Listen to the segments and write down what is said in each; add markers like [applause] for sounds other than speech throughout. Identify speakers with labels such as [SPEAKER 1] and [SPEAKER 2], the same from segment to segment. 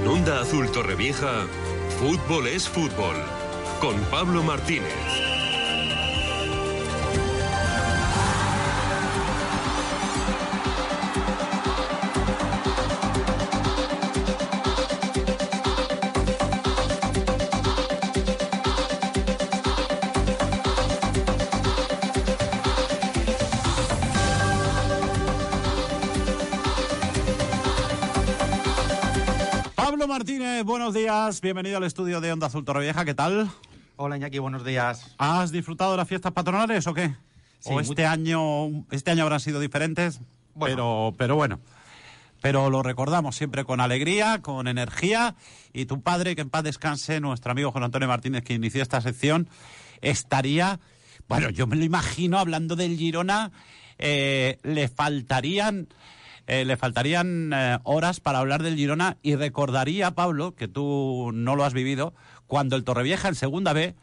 [SPEAKER 1] En Onda Azul Torrevieja, fútbol es fútbol. Con Pablo Martínez.
[SPEAKER 2] Buenos días. Bienvenido al estudio de Onda Azul Torrevieja. ¿Qué tal?
[SPEAKER 3] Hola Iñaki, buenos días.
[SPEAKER 2] ¿Has disfrutado de las fiestas patronales o qué?
[SPEAKER 3] Sí,
[SPEAKER 2] ¿O este año, este año habrán sido diferentes?
[SPEAKER 3] Bueno.
[SPEAKER 2] Pero, pero bueno. Pero lo recordamos siempre con alegría, con energía. Y tu padre, que en paz descanse, nuestro amigo Juan Antonio Martínez, que inició esta sección, estaría. Bueno, yo me lo imagino hablando del Girona. eh, le faltarían. Eh, le faltarían eh, horas para hablar del Girona y recordaría, Pablo, que tú no lo has vivido, cuando el Torrevieja en Segunda B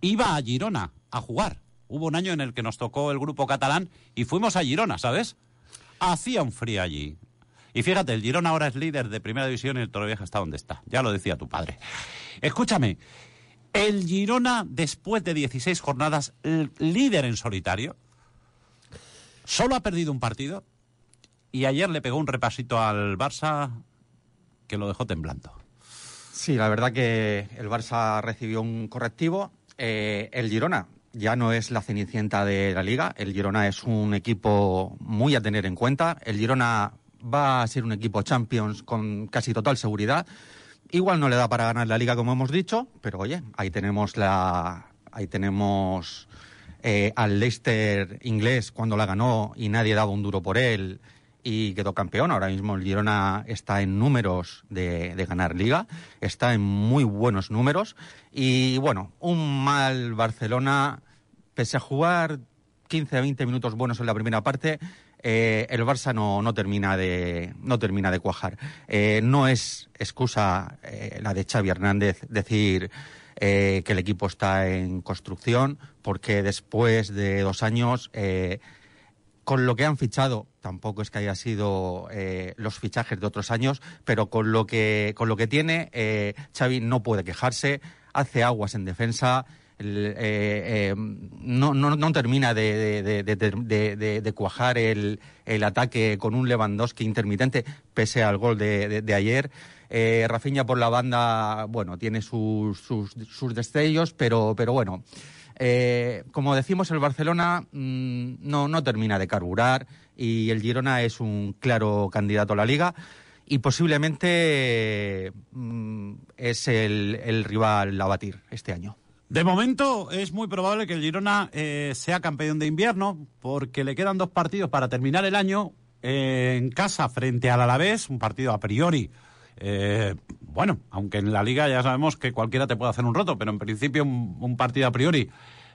[SPEAKER 2] iba a Girona a jugar. Hubo un año en el que nos tocó el grupo catalán y fuimos a Girona, ¿sabes? Hacía un frío allí. Y fíjate, el Girona ahora es líder de primera división y el Torrevieja está donde está. Ya lo decía tu padre. Escúchame, el Girona, después de 16 jornadas, líder en solitario, solo ha perdido un partido y ayer le pegó un repasito al Barça que lo dejó temblando.
[SPEAKER 3] Sí, la verdad que el Barça recibió un correctivo. Eh, el Girona ya no es la cenicienta de la liga. El Girona es un equipo muy a tener en cuenta. El Girona va a ser un equipo Champions con casi total seguridad. Igual no le da para ganar la liga como hemos dicho, pero oye, ahí tenemos la, ahí tenemos eh, al Leicester inglés cuando la ganó y nadie daba un duro por él y quedó campeón. Ahora mismo el Girona está en números de, ganar liga, está en muy buenos números y bueno, un mal Barcelona, pese a jugar 15 a 20 minutos buenos en la primera parte, eh, el Barça no, no termina de no termina de cuajar. Eh, no es excusa eh, la de Xavi Hernández decir que el equipo está en construcción, porque después de dos años con lo que han fichado, tampoco es que haya sido eh, los fichajes de otros años, pero con lo que, con lo que tiene, eh, Xavi no puede quejarse, hace aguas en defensa, eh, eh, no, no, no termina de, cuajar el, ataque con un Lewandowski intermitente, pese al gol de, ayer. Eh, Rafinha por la banda, bueno, tiene sus, sus, sus destellos, pero, pero bueno. Como decimos, el Barcelona mm, no, no termina de carburar y el Girona es un claro candidato a la liga y posiblemente mm, es el, rival a batir este año.
[SPEAKER 2] De momento es muy probable que el Girona eh, sea campeón de invierno porque le quedan dos partidos para terminar el año eh, en casa frente al Alavés, un partido a priori. eh, bueno, aunque en la liga ya sabemos que cualquiera te puede hacer un roto, pero en principio un partido a priori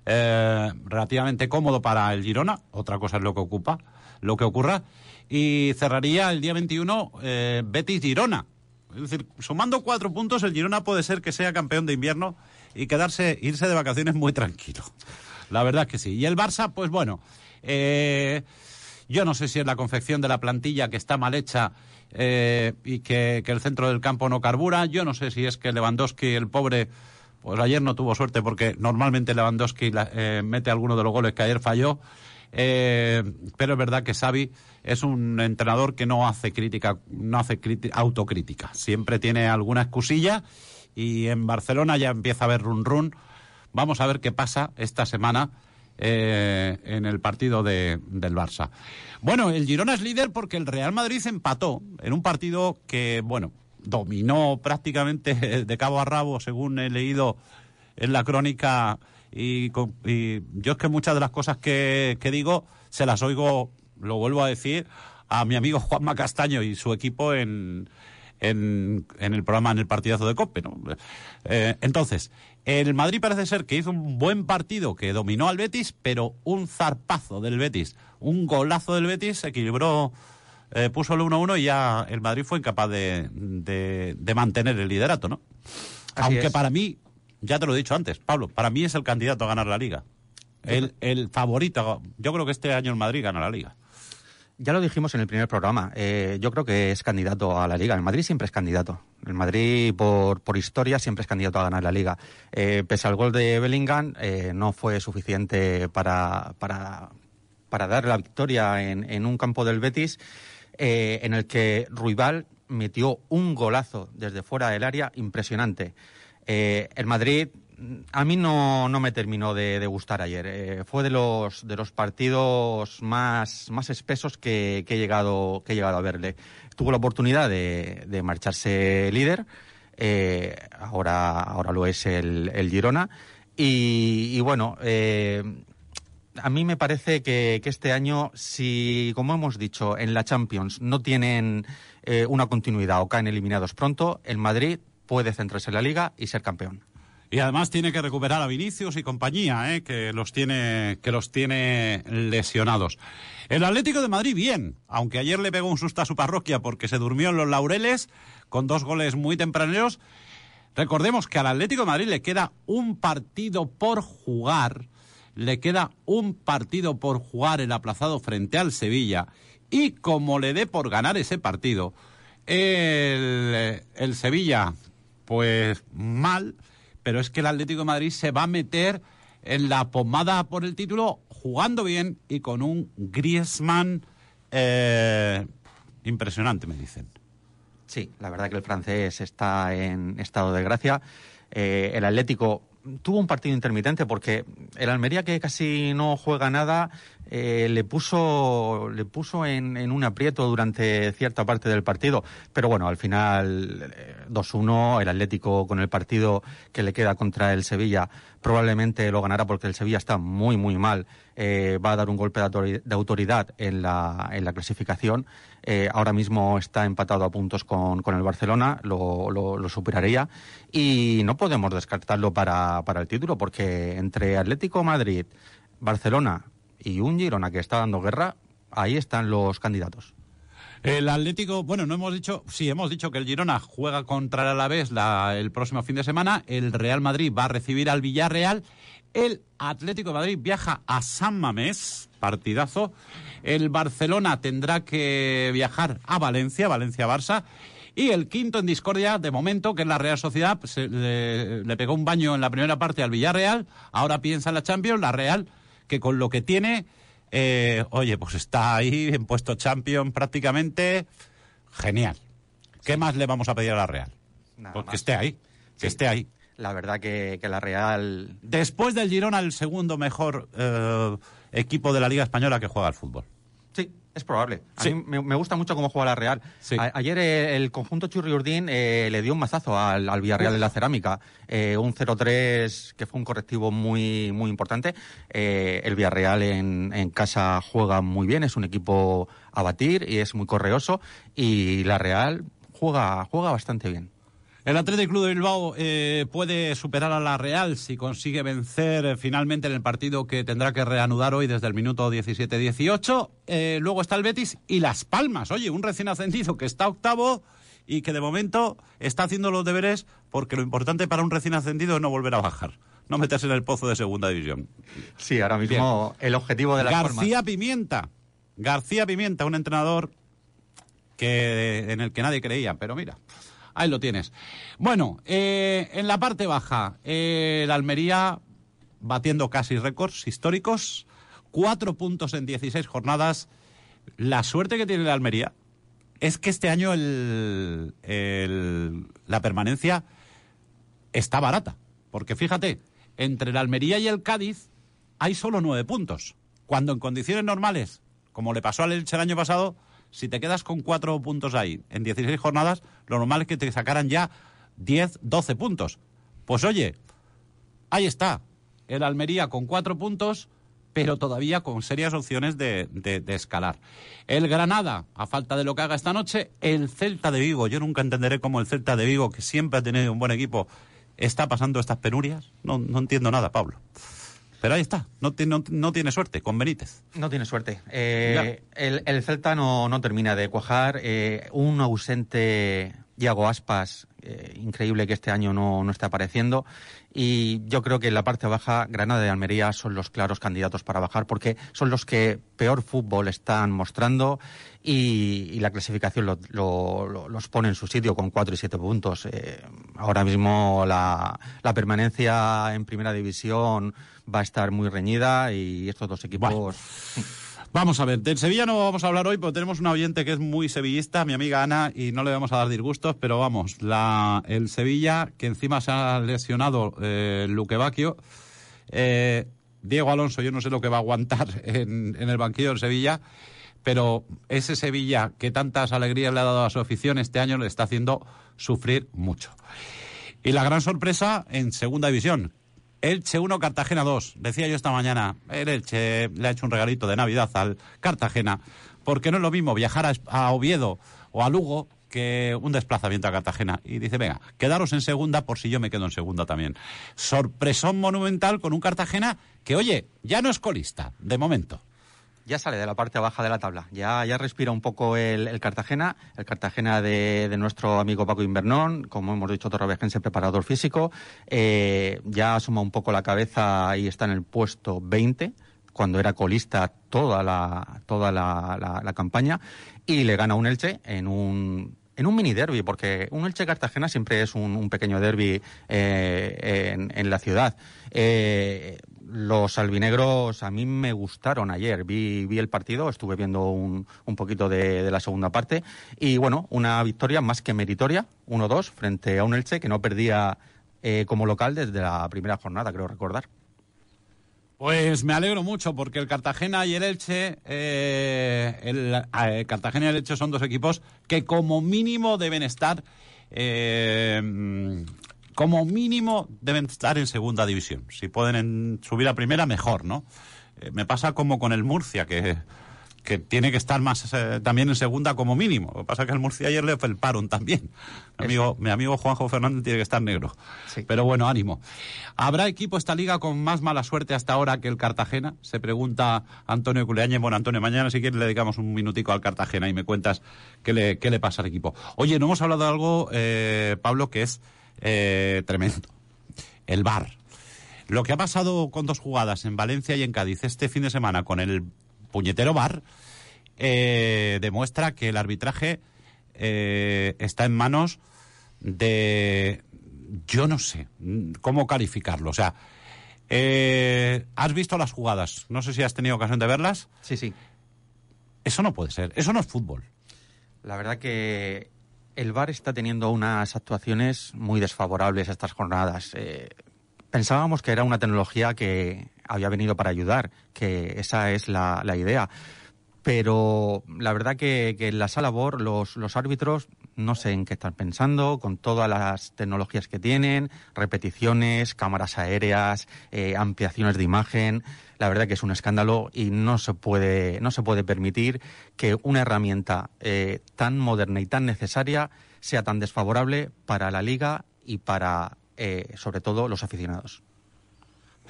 [SPEAKER 2] eh, relativamente cómodo para el Girona. Otra cosa es lo que ocupa, lo que ocurra. Y cerraría el día 21 eh, Betis Girona. Es decir, sumando cuatro puntos, el Girona puede ser que sea campeón de invierno y quedarse, irse de vacaciones muy tranquilo. La verdad es que sí. Y el Barça, pues bueno, eh, yo no sé si es la confección de la plantilla que está mal hecha y que, que el centro del campo no carbura. Yo no sé si es que Lewandowski, el pobre, pues ayer no tuvo suerte porque normalmente Lewandowski eh, mete alguno de los goles que ayer falló. Eh, pero es verdad que Xavi es un entrenador que no hace crítica, no hace autocrítica. Siempre tiene alguna excusilla y en Barcelona ya empieza a haber run run. Vamos a ver qué pasa esta semana eh, en el partido de- del Barça. Bueno, el Girona es líder porque el Real Madrid empató en un partido que, bueno, dominó prácticamente [laughs] de cabo a rabo, según he leído en la crónica. Y, y yo es que muchas de las cosas que, que digo se las oigo, lo vuelvo a decir, a mi amigo Juanma Castaño y su equipo en, en, en el programa, en el partidazo de COPE. ¿no? Eh, entonces, el Madrid parece ser que hizo un buen partido que dominó al Betis, pero un zarpazo del Betis, un golazo del Betis, equilibró, eh, puso el 1-1 y ya el Madrid fue incapaz de, de, de mantener el liderato, ¿no?
[SPEAKER 3] Así
[SPEAKER 2] Aunque
[SPEAKER 3] es.
[SPEAKER 2] para mí, ya te lo he dicho antes, Pablo, para mí es el candidato a ganar la liga. El, el favorito. Yo creo que este año el Madrid gana la liga.
[SPEAKER 3] Ya lo dijimos en el primer programa. Eh, yo creo que es candidato a la Liga. El Madrid siempre es candidato. El Madrid, por, por historia, siempre es candidato a ganar la Liga. Eh, pese al gol de Bellingham, eh, no fue suficiente para, para, para dar la victoria en, en un campo del Betis en el que Ruibal metió un golazo desde fuera del área impresionante. el Madrid a mí no, no me terminó de, gustar ayer. Eh, fue de los, de los partidos más, más espesos que, he llegado, que he llegado a verle. Tuvo la oportunidad de, marcharse líder, eh, ahora, ahora lo es el, Girona. Y, bueno, eh, a mí me parece que, este año, si, como hemos dicho, en la Champions no tienen una continuidad o caen eliminados pronto, el Madrid puede centrarse en la liga y ser campeón.
[SPEAKER 2] Y además tiene que recuperar a Vinicius y compañía, ¿eh? que, los tiene, que los tiene lesionados. El Atlético de Madrid, bien, aunque ayer le pegó un susto a su parroquia porque se durmió en los laureles con dos goles muy tempraneros. Recordemos que al Atlético de Madrid le queda un partido por jugar, le queda un partido por jugar el aplazado frente al Sevilla y como le dé por ganar ese partido, el, el Sevilla, pues mal, pero es que el Atlético de Madrid se va a meter en la pomada por el título jugando bien y con un Griezmann eh, impresionante, me dicen.
[SPEAKER 3] Sí, la verdad que el francés está en estado de gracia. Eh, el Atlético tuvo un partido intermitente porque el Almería que casi no juega nada eh, le puso le puso en, en, un aprieto durante cierta parte del partido. Pero bueno al final 2-1 eh, el Atlético con el partido que le queda contra el Sevilla probablemente lo ganará porque el Sevilla está muy muy mal. Eh, va a dar un golpe de autoridad en la, en la clasificación. Eh, ahora mismo está empatado a puntos con, con el Barcelona, lo, lo, superaría. Y no podemos descartarlo para, para el título, porque entre Atlético Madrid, Barcelona y un Girona que está dando guerra, ahí están los candidatos.
[SPEAKER 2] El Atlético, bueno, no hemos dicho, sí, hemos dicho que el Girona juega contra el Alavés la, el próximo fin de semana. El Real Madrid va a recibir al Villarreal. El Atlético de Madrid viaja a San Mamés, partidazo. El Barcelona tendrá que viajar a Valencia, Valencia-Barça. Y el quinto en discordia, de momento, que es la Real Sociedad, le, pegó un baño en la primera parte al Villarreal, ahora piensa en la Champions, la Real, que con lo que tiene, eh, oye, pues está ahí en puesto Champions prácticamente genial. ¿Qué más le vamos a pedir a la Real? pues que esté ahí, que esté ahí.
[SPEAKER 3] La verdad que, la Real...
[SPEAKER 2] Después del Girona, el segundo mejor eh, equipo de la Liga Española que juega al fútbol.
[SPEAKER 3] Es probable. A mí me, gusta mucho cómo juega la Real. ayer eh, el conjunto Churri Urdín eh, le dio un mazazo al, Villarreal de la cerámica. Eh, un 0-3 que fue un correctivo muy, muy importante. el Villarreal en, en, casa juega muy bien, es un equipo a batir y es muy correoso. Y la Real juega, juega bastante bien.
[SPEAKER 2] El Atlético Club de Bilbao eh, puede superar a la Real si consigue vencer eh, finalmente en el partido que tendrá que reanudar hoy desde el minuto 17-18. Eh, luego está el Betis y Las Palmas. Oye, un recién ascendido que está octavo y que de momento está haciendo los deberes porque lo importante para un recién ascendido es no volver a bajar. No meterse en el pozo de segunda división.
[SPEAKER 3] Sí, ahora mismo el objetivo de la
[SPEAKER 2] García Pimienta. García Pimienta, un entrenador que en el que nadie creía, pero mira, Ahí lo tienes. Bueno, eh, en la parte baja, eh, la Almería batiendo casi récords históricos, cuatro puntos en 16 jornadas. La suerte que tiene la Almería es que este año el, la permanencia está barata. Porque fíjate, entre la Almería y el Cádiz hay solo nueve puntos. Cuando en condiciones normales, como le pasó al Elche el año pasado, si te quedas con cuatro puntos ahí en 16 jornadas, lo normal es que te sacaran ya 10, 12 puntos. Pues oye, ahí está, el Almería con cuatro puntos, pero todavía con serias opciones de, de, escalar. El Granada, a falta de lo que haga esta noche, el Celta de Vigo. Yo nunca entenderé cómo el Celta de Vigo, que siempre ha tenido un buen equipo, está pasando estas penurias. No, no entiendo nada, Pablo. Pero ahí está, no, no, tiene suerte con Benítez.
[SPEAKER 3] No tiene suerte. Eh, el, Celta no, termina de cuajar. Eh, un ausente Iago Aspas, eh, increíble que este año no, no esté apareciendo. Y yo creo que en la parte baja, Granada y Almería son los claros candidatos para bajar porque son los que peor fútbol están mostrando y, la clasificación los pone en su sitio con cuatro y siete puntos. Eh, ahora mismo la, la, permanencia en primera división va a estar muy reñida y estos dos equipos. [laughs]
[SPEAKER 2] Vamos a ver, del Sevilla no vamos a hablar hoy, porque tenemos una oyente que es muy sevillista, mi amiga Ana, y no le vamos a dar disgustos, pero vamos, la, el Sevilla, que encima se ha lesionado eh, Luque eh, Diego Alonso, yo no sé lo que va a aguantar [laughs] en, en el banquillo del Sevilla, pero ese Sevilla que tantas alegrías le ha dado a su afición este año le está haciendo sufrir mucho. Y la gran sorpresa en segunda división, Elche 1, Cartagena 2. Decía yo esta mañana, el Elche le ha hecho un regalito de Navidad al Cartagena, porque no es lo mismo viajar a, Oviedo o a Lugo que un desplazamiento a Cartagena. Y dice, venga, quedaros en segunda por si yo me quedo en segunda también. Sorpresón monumental con un Cartagena que, oye, ya no es colista, de momento
[SPEAKER 3] ya sale de la parte baja de la tabla. Ya, ya respira un poco el, Cartagena, el Cartagena de, nuestro amigo Paco Invernón, como hemos dicho, torrevejense preparador físico. Eh, ya asoma un poco la cabeza y está en el puesto 20 cuando era colista toda la toda la, campaña y le gana un Elche en un en un mini derby, porque un Elche Cartagena siempre es un, pequeño derby eh, en, en, la ciudad. Eh, los albinegros a mí me gustaron ayer. Vi, el partido, estuve viendo un, un poquito de, la segunda parte. Y bueno, una victoria más que meritoria, 1-2, frente a un Elche que no perdía eh, como local desde la primera jornada, creo recordar.
[SPEAKER 2] Pues me alegro mucho porque el Cartagena y el Elche, eh, el, eh, Cartagena y el Elche son dos equipos que como mínimo deben estar como mínimo deben estar en segunda división. Si pueden subir a primera, mejor, ¿no? Eh, me pasa como con el Murcia, que, que tiene que estar más eh, también en segunda como mínimo. Lo que pasa es que el Murcia ayer le felparon también. Mi amigo, mi amigo Juanjo Fernández tiene que estar negro. Pero bueno, ánimo. ¿Habrá equipo esta liga con más mala suerte hasta ahora que el Cartagena? Se pregunta Antonio Culeañez. Bueno, Antonio, mañana si quieres le dedicamos un minutico al Cartagena y me cuentas qué le, qué le pasa al equipo. Oye, no hemos hablado de algo, eh, Pablo, que es eh, tremendo. El VAR. Lo que ha pasado con dos jugadas en Valencia y en Cádiz este fin de semana con el puñetero VAR eh, demuestra que el arbitraje eh, está en manos de... Yo no sé cómo calificarlo. O sea, ¿has visto las jugadas? No sé si has tenido ocasión de verlas.
[SPEAKER 3] Sí, sí.
[SPEAKER 2] Eso no puede ser. Eso no es fútbol.
[SPEAKER 3] La verdad que el VAR está teniendo unas actuaciones muy desfavorables estas jornadas. Eh, pensábamos que era una tecnología que había venido para ayudar, que esa es la, idea. Pero la verdad que, en la sala los árbitros no sé en qué están pensando, con todas las tecnologías que tienen, repeticiones, cámaras aéreas, eh, ampliaciones de imagen la verdad que es un escándalo y no se puede, no se puede permitir que una herramienta eh, tan moderna y tan necesaria sea tan desfavorable para la liga y para, eh, sobre todo, los aficionados.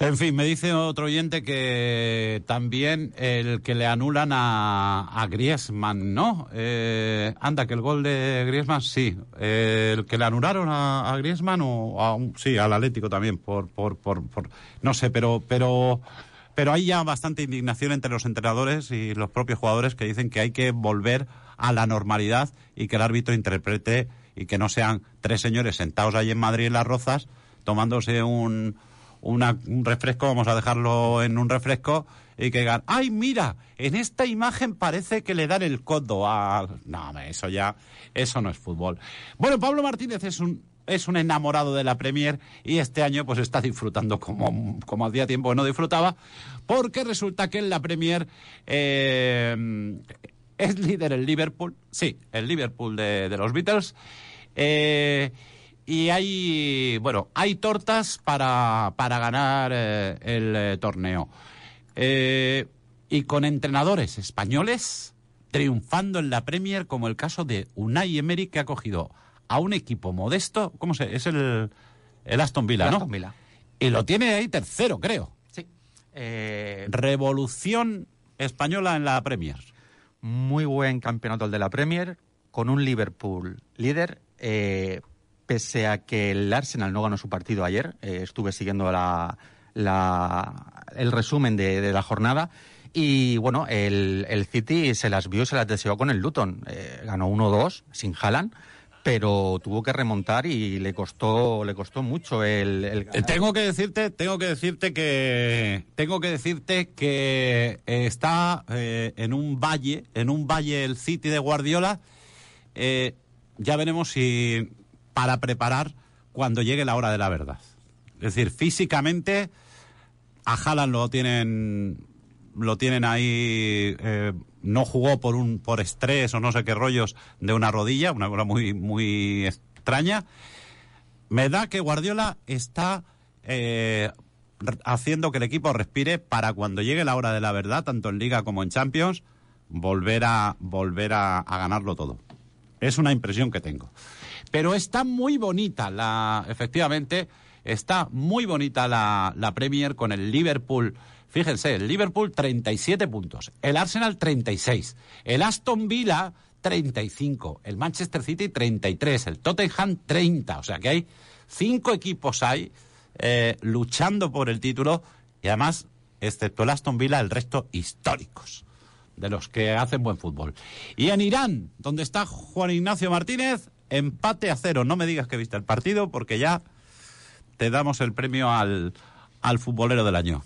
[SPEAKER 2] En fin, me dice otro oyente que también el que le anulan a, a Griezmann, ¿no? Eh, anda, que el gol de Griezmann, sí. el que le anularon a, Griezmann o a sí, al Atlético también, por, por, por, por, no sé, pero, pero pero hay ya bastante indignación entre los entrenadores y los propios jugadores que dicen que hay que volver a la normalidad y que el árbitro interprete y que no sean tres señores sentados ahí en Madrid en las rozas tomándose un, un refresco, vamos a dejarlo en un refresco, y que digan, ay, mira, en esta imagen parece que le dan el codo a... No, eso ya, eso no es fútbol. Bueno, Pablo Martínez es un es un enamorado de la Premier y este año pues está disfrutando como, como hacía tiempo que no disfrutaba, porque resulta que en la Premier eh, es líder el Liverpool, sí, el Liverpool de, los Beatles, eh, y hay, bueno, hay tortas para, para ganar eh, el torneo. y con entrenadores españoles triunfando en la Premier, como el caso de Unai Emery, que ha cogido a un equipo modesto, ¿cómo se? Es el, el Aston Villa, ¿no?
[SPEAKER 3] Aston Villa.
[SPEAKER 2] Y lo tiene ahí tercero, creo.
[SPEAKER 3] Sí.
[SPEAKER 2] Eh, Revolución española en la Premier.
[SPEAKER 3] Muy buen campeonato el de la Premier, con un Liverpool líder eh, pese a que el Arsenal no ganó su partido ayer, eh, estuve siguiendo la, la, el resumen de, la jornada. Y bueno, el, el, City se las vio y se las deseó con el Luton. Eh, ganó 1-2 sin Haaland pero tuvo que remontar y le costó le costó mucho el,
[SPEAKER 2] eh, tengo que decirte tengo que decirte que tengo que decirte que está eh, en un valle en un valle el City de Guardiola ya veremos si para preparar cuando llegue la hora de la verdad es decir físicamente a Haaland lo tienen lo tienen ahí eh, no jugó por un por estrés o no sé qué rollos de una rodilla, una cosa muy muy extraña. Me da que Guardiola está eh, haciendo que el equipo respire para cuando llegue la hora de la verdad, tanto en Liga como en Champions, volver a volver a, a ganarlo todo. Es una impresión que tengo. Pero está muy bonita la, efectivamente, está muy bonita la, la Premier con el Liverpool. Fíjense, el Liverpool 37 puntos, el Arsenal 36, el Aston Villa 35, el Manchester City 33, el Tottenham 30. O sea que hay cinco equipos ahí eh, luchando por el título y además, excepto el Aston Villa, el resto históricos de los que hacen buen fútbol. Y en Irán, donde está Juan Ignacio Martínez, empate a cero. No me digas que viste el partido porque ya te damos el premio al, al futbolero del año.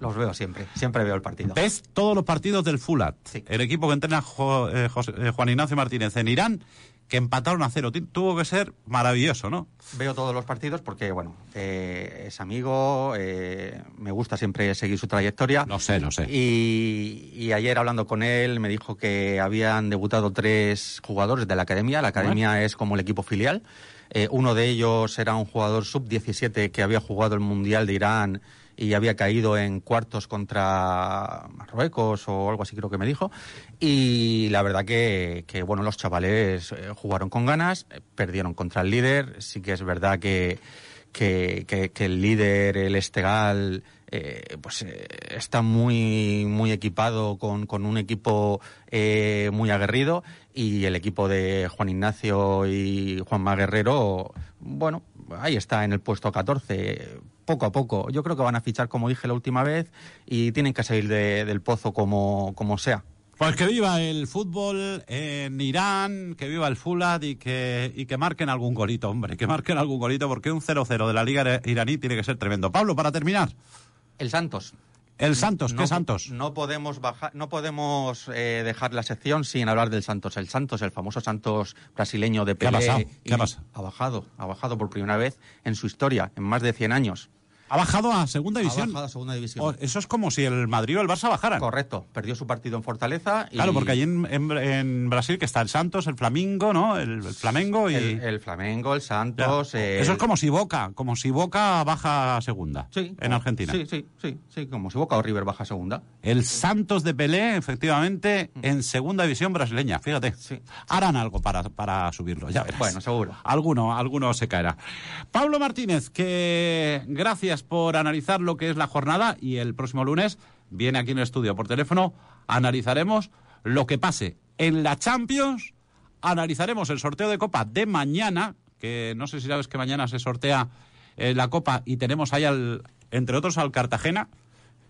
[SPEAKER 3] Los veo siempre, siempre veo el partido.
[SPEAKER 2] ¿Ves todos los partidos del Fulat?
[SPEAKER 3] Sí.
[SPEAKER 2] El equipo que entrena jo, eh, José, eh, Juan Ignacio Martínez en Irán, que empataron a cero. Tuvo que ser maravilloso, ¿no?
[SPEAKER 3] Veo todos los partidos porque, bueno, eh, es amigo, eh, me gusta siempre seguir su trayectoria.
[SPEAKER 2] No sé, no sé.
[SPEAKER 3] Y, y, ayer hablando con él me dijo que habían debutado tres jugadores de la academia. La academia bueno. es como el equipo filial. Eh, uno de ellos era un jugador sub-17 que había jugado el Mundial de Irán y había caído en cuartos contra Marruecos o algo así creo que me dijo. Y la verdad que, que bueno, los chavales eh, jugaron con ganas, eh, perdieron contra el líder. Sí que es verdad que, que, que, el líder, el Estegal, eh, pues eh, está muy muy equipado con, con un equipo eh, muy aguerrido y el equipo de Juan Ignacio y Juanma Guerrero, bueno, ahí está en el puesto 14 poco a poco. Yo creo que van a fichar, como dije la última vez, y tienen que salir de, del pozo como, como sea.
[SPEAKER 2] Pues que viva el fútbol en Irán, que viva el Fulat y que, y que marquen algún golito, hombre, que marquen algún golito, porque un 0-0 de la Liga iraní tiene que ser tremendo. Pablo, para terminar.
[SPEAKER 3] El Santos.
[SPEAKER 2] El Santos, ¿qué
[SPEAKER 3] no,
[SPEAKER 2] Santos?
[SPEAKER 3] No podemos bajar, no podemos eh, dejar la sección sin hablar del Santos. El Santos, el famoso Santos brasileño de Pelé.
[SPEAKER 2] ¿Qué ha pasado? ¿Qué ha pasado?
[SPEAKER 3] Ha bajado, ha bajado por primera vez en su historia, en más de 100 años.
[SPEAKER 2] Ha bajado a segunda división.
[SPEAKER 3] Ha bajado a segunda división.
[SPEAKER 2] Oh, eso es como si el Madrid o el Barça bajaran.
[SPEAKER 3] Correcto. Perdió su partido en Fortaleza. Y...
[SPEAKER 2] Claro, porque allí en, en, en, Brasil que está el Santos, el Flamingo, ¿no? El, el Flamengo y.
[SPEAKER 3] El, el, Flamengo, el Santos.
[SPEAKER 2] El... Eso es como si Boca, como si Boca baja a segunda.
[SPEAKER 3] Sí.
[SPEAKER 2] En Argentina.
[SPEAKER 3] Sí, sí, sí, sí, como si Boca o River baja a segunda.
[SPEAKER 2] El Santos de Pelé, efectivamente, mm. en segunda división brasileña, fíjate.
[SPEAKER 3] Sí.
[SPEAKER 2] Harán algo para, para subirlo, ya verás.
[SPEAKER 3] Bueno, seguro.
[SPEAKER 2] Alguno, alguno se caerá. Pablo Martínez, que gracias por analizar lo que es la jornada y el próximo lunes viene aquí en el estudio por teléfono, analizaremos lo que pase en la Champions, analizaremos el sorteo de Copa de mañana, que no sé si sabes que mañana se sortea eh, la Copa y tenemos ahí, al, entre otros, al Cartagena.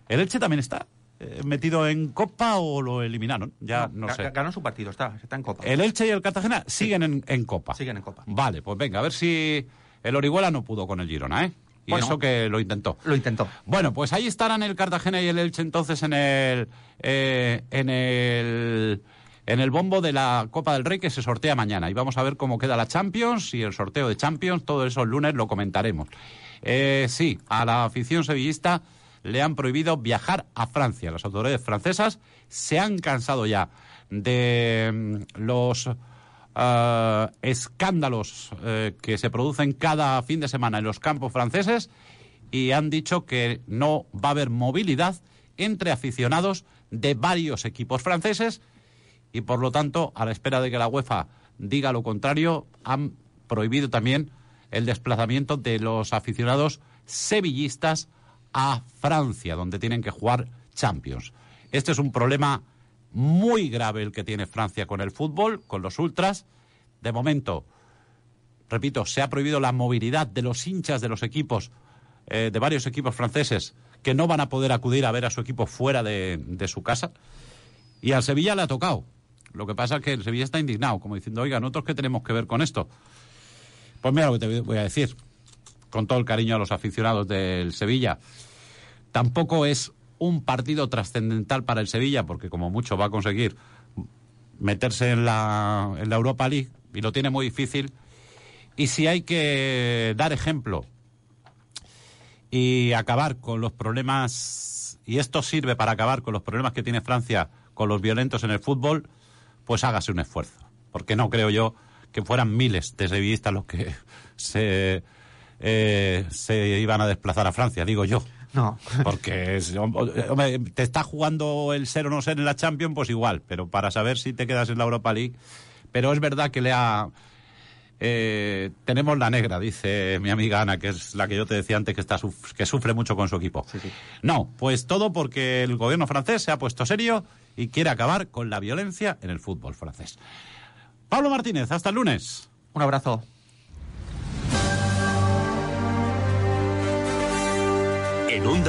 [SPEAKER 2] ¿El Elche también está? Eh, metido en Copa o lo eliminaron? Ya no, no sé.
[SPEAKER 3] Ganó su partido, está, está en Copa.
[SPEAKER 2] El Elche y el Cartagena sí. siguen en, en, Copa.
[SPEAKER 3] Siguen en Copa.
[SPEAKER 2] Vale, pues venga, a ver si el Orihuela no pudo con el Girona, ¿eh? Y bueno, eso que lo intentó.
[SPEAKER 3] Lo intentó.
[SPEAKER 2] Bueno, pues ahí estarán el Cartagena y el Elche entonces en el eh, en el en el bombo de la Copa del Rey que se sortea mañana. Y vamos a ver cómo queda la Champions y el sorteo de Champions. Todo eso el lunes lo comentaremos. Eh, sí, a la afición sevillista le han prohibido viajar a Francia. Las autoridades francesas se han cansado ya de mm, los Uh, escándalos uh, que se producen cada fin de semana en los campos franceses y han dicho que no va a haber movilidad entre aficionados de varios equipos franceses y por lo tanto, a la espera de que la UEFA diga lo contrario, han prohibido también el desplazamiento de los aficionados sevillistas a Francia, donde tienen que jugar Champions. Este es un problema muy grave el que tiene Francia con el fútbol, con los ultras. De momento, repito, se ha prohibido la movilidad de los hinchas de los equipos, eh, de varios equipos franceses, que no van a poder acudir a ver a su equipo fuera de, de su casa. Y al Sevilla le ha tocado. Lo que pasa es que el Sevilla está indignado, como diciendo, oiga, nosotros qué tenemos que ver con esto. Pues mira lo que te voy a decir, con todo el cariño a los aficionados del Sevilla. Tampoco es un partido trascendental para el Sevilla, porque como mucho va a conseguir meterse en la, en la Europa League, y lo tiene muy difícil. Y si hay que dar ejemplo y acabar con los problemas, y esto sirve para acabar con los problemas que tiene Francia con los violentos en el fútbol, pues hágase un esfuerzo. Porque no creo yo que fueran miles de sevillistas los que [laughs] se, eh, se iban a desplazar a Francia, digo yo.
[SPEAKER 3] No. [laughs]
[SPEAKER 2] Porque hombre, te está jugando el ser o no ser en la Champions, pues igual, pero para saber si te quedas en la Europa League. Pero es verdad que le ha. Eh, tenemos la negra, dice mi amiga Ana, que es la que yo te decía antes que, está, que sufre mucho con su equipo.
[SPEAKER 3] Sí, sí.
[SPEAKER 2] No, pues todo porque el gobierno francés se ha puesto serio y quiere acabar con la violencia en el fútbol francés. Pablo Martínez, hasta el lunes.
[SPEAKER 3] Un abrazo.
[SPEAKER 1] En